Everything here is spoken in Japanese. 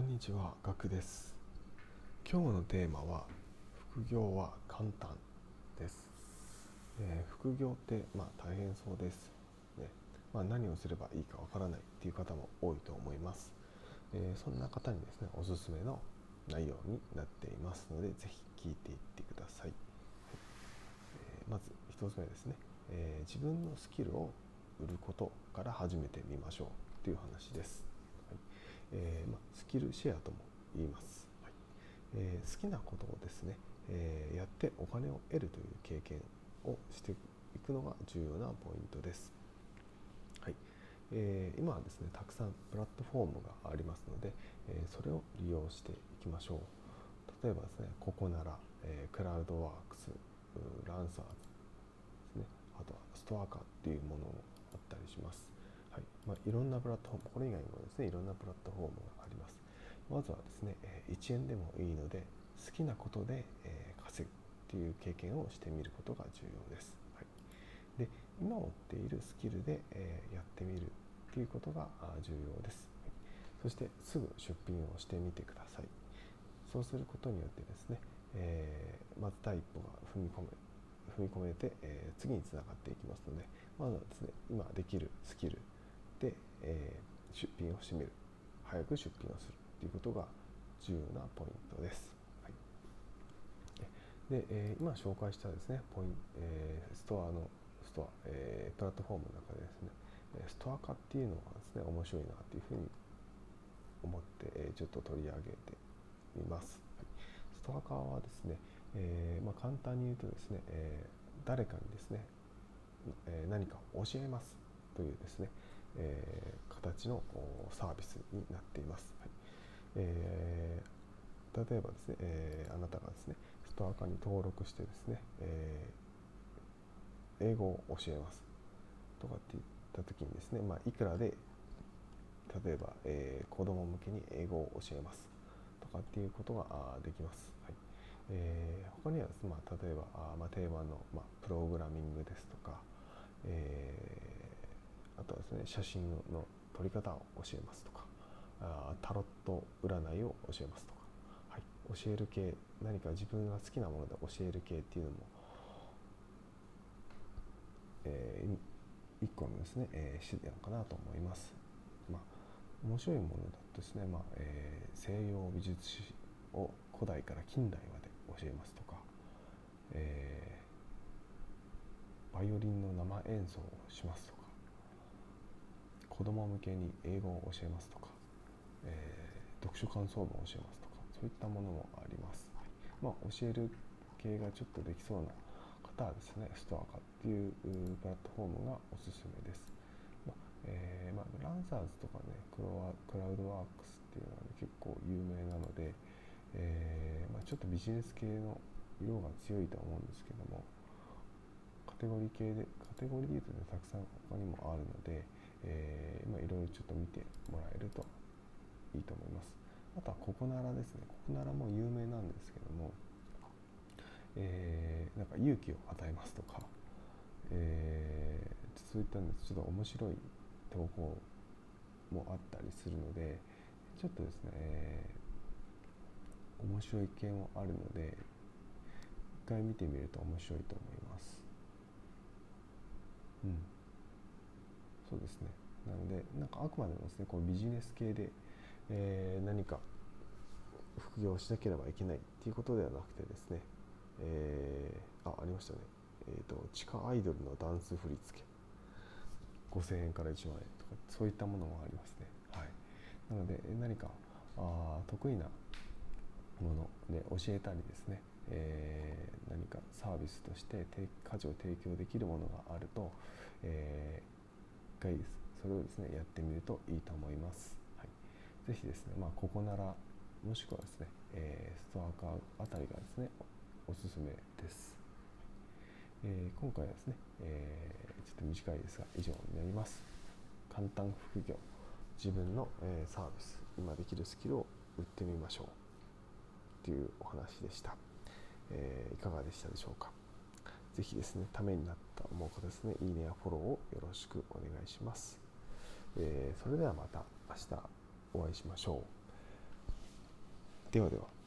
こんにちは、ガクです。今日のテーマは副業は簡単です。えー副業ってまあ大変そうです。ね、まあ何をすればいいかわからないっていう方も多いと思います。えーそんな方にですね、おすすめの内容になっていますので、ぜひ聞いていってください。はいえーまず一つ目ですね、え自分のスキルを売ることから始めてみましょうという話です。えーま、スキルシェアとも言います、はい。えー好きなことをですね、えーやってお金を得るという経験をしていくのが重要なポイントです、はい。えー今はですねたくさんプラットフォームがありますので、えーそれを利用していきましょう。例えばですねここなら、えークラウドワークスランサーズですね。あとはストアカっていうものもあったりします。まあ、いろんなプラットフォーム、これ以外にもですね、いろんなプラットフォームがあります。まずはですね、1円でもいいので、好きなことで、稼ぐっていう経験をしてみることが重要です。はい、で、今持っているスキルで、やってみるっていうことが重要です。そして、すぐ出品をしてみてください。そうすることによってですね、えーまず第一歩が踏み込め踏み込めて、えー次につながっていきますのでまずはですね今できるスキルで、えー出品をしてみる早く出品をするということが重要なポイントです。はいでえー今紹介したですねポイン、えーストアのストア、えープラットフォームの中でですねストア化っていうのがですね面白いなというふうに思って、えーちょっと取り上げてみます。はいストア化はですね、えーまあ、簡単に言うとですね、えー誰かにですね、えー何かを教えますというですね、えー形のサービスになっています。はいえー例えばですね、えーあなたがですね、ストア化に登録してですね、えー英語を教えますとかって言った時にですね、まあ、いくらで例えば、えー子供向けに英語を教えますとかっていうことができます。はいえー他にはですね、まあ、例えばあ、まあ、定番の、まあ、プログラミングですとか、えーあとはですね写真の撮り方を教えますとかタロット占いを教えますとか、はい、教える系何か自分が好きなもので教える系っていうのも、えー一個のですね、えー、手段かなと思います。まあ、面白いものだとですね、まあえー西洋美術史を古代から近代まで教えますとか、えーバイオリンの生演奏をしますとか。子供向けに英語を教えますとか、えー読書感想文を教えますとかそういったものもあります、はいまあ、教える系がちょっとできそうな方はですねストアカっていうプラットフォームがおすすめです、まあえーまあ、ランサーズとかねクロワクラウドワークスっていうのは、ね、結構有名なので、えーまあ、ちょっとビジネス系の色が強いと思うんですけどもカテゴリー系でカテゴリーでねたくさん他にもあるので、えーまあ、いろいろちょっと見てもらえるといいと思います。あとはココナラですね。ココナラも有名なんですけども、えーなんか勇気を与えますとか、えーそういったんですちょっと面白い投稿もあったりするのでちょっとですね、えー面白い系もあるので一回見てみると面白いと思います。うん。そうですね。なのでなんかあくまでもですねこうビジネス系で、えー何か副業しなければいけないっていうことではなくてですね、えーあありましたね。えっ、と地下アイドルのダンス振り付け。5000円から1万円とかそういったものもありますね。はい。なので何かあ得意なもので教えたりですね、えー何かサービスとして価値を提供できるものがあると、えー回それをですねやってみるといいと思います、はい、ぜひですねまあここならもしくはですね、えーストアカーあたりがですねおすすめです、えー今回はですね、えーちょっと短いですが以上になります。簡単副業。自分の、えサービス。今できるスキルを売ってみましょう。というお話でした、えいかがでしたでしょうか？ぜひですねためになったと思う方ですねいいねやフォローをよろしくお願いします、えーそれではまた明日お会いしましょうではでは。